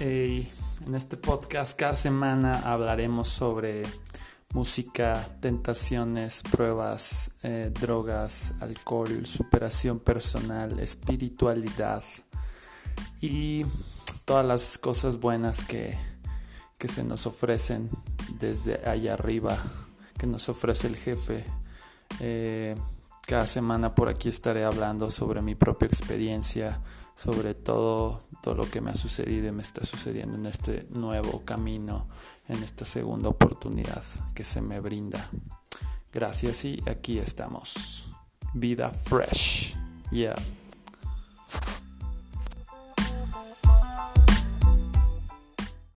en este podcast cada semana hablaremos sobre música, tentaciones, pruebas, eh, drogas, alcohol, superación personal, espiritualidad y todas las cosas buenas que, que se nos ofrecen desde allá arriba, que nos ofrece el jefe. Eh, cada semana por aquí estaré hablando sobre mi propia experiencia, sobre todo, lo que me ha sucedido y me está sucediendo en este nuevo camino, en esta segunda oportunidad que se me brinda. Gracias y aquí estamos. Vida fresh. Yeah.